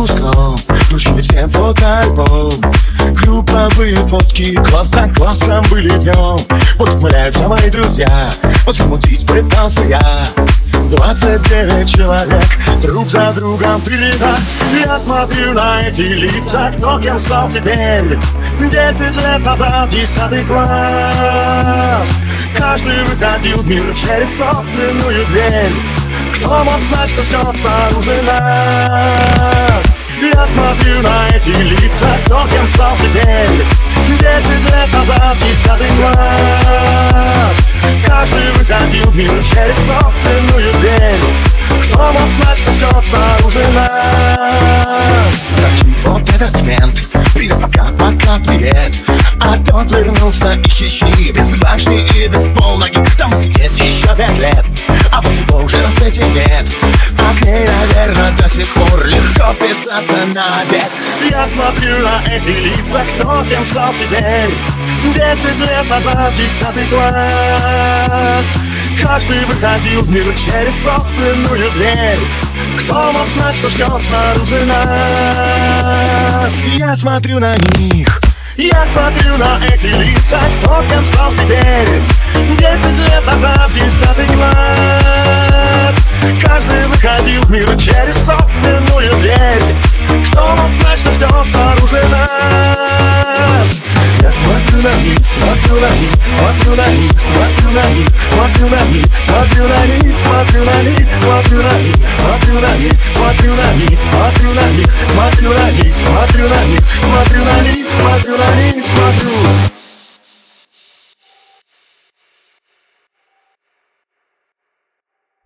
выпускном Включили всем фотоальбом. Групповые фотки Класс за классом были днем Вот ухмыляются мои друзья. Вот замутить пытался я. Двадцать девять человек Друг за другом. Три ряда Я смотрю на эти лица. Кто кем стал теперь? Десять лет назад десятый класс. Каждый выходил в мир через собственную дверь. Кто мог знать, что ждет снаружи нас Я смотрю на эти лица Кто кем стал теперь. Десять лет назад десятый класс Каждый выходил в мир через собственную дверь. Кто мог знать, что ждет снаружи нас? Торчит вот этот мент Привет, пока, пока, привет. А тот вернулся из Чечни Без башни и без полноги. Там сидит еще пять лет. А вот его уже на свете нет. А к ней, наверное, до сих пор Легко писаться на обед. Я смотрю на эти лица Кто кем стал теперь. Десять лет назад, десятый класс. Каждый выходил в мир через собственную дверь. Кто мог знать, что ждет снаружи нас? Я смотрю на них. Я смотрю на эти лица, кто кем стал теперь них, на них, смотрю на них, смотрю на них, смотрю на них, смотрю на них, смотрю на них, смотрю на них, смотрю на них, смотрю на них, смотрю на них, смотрю на них, смотрю на них, смотрю на них, смотрю на них.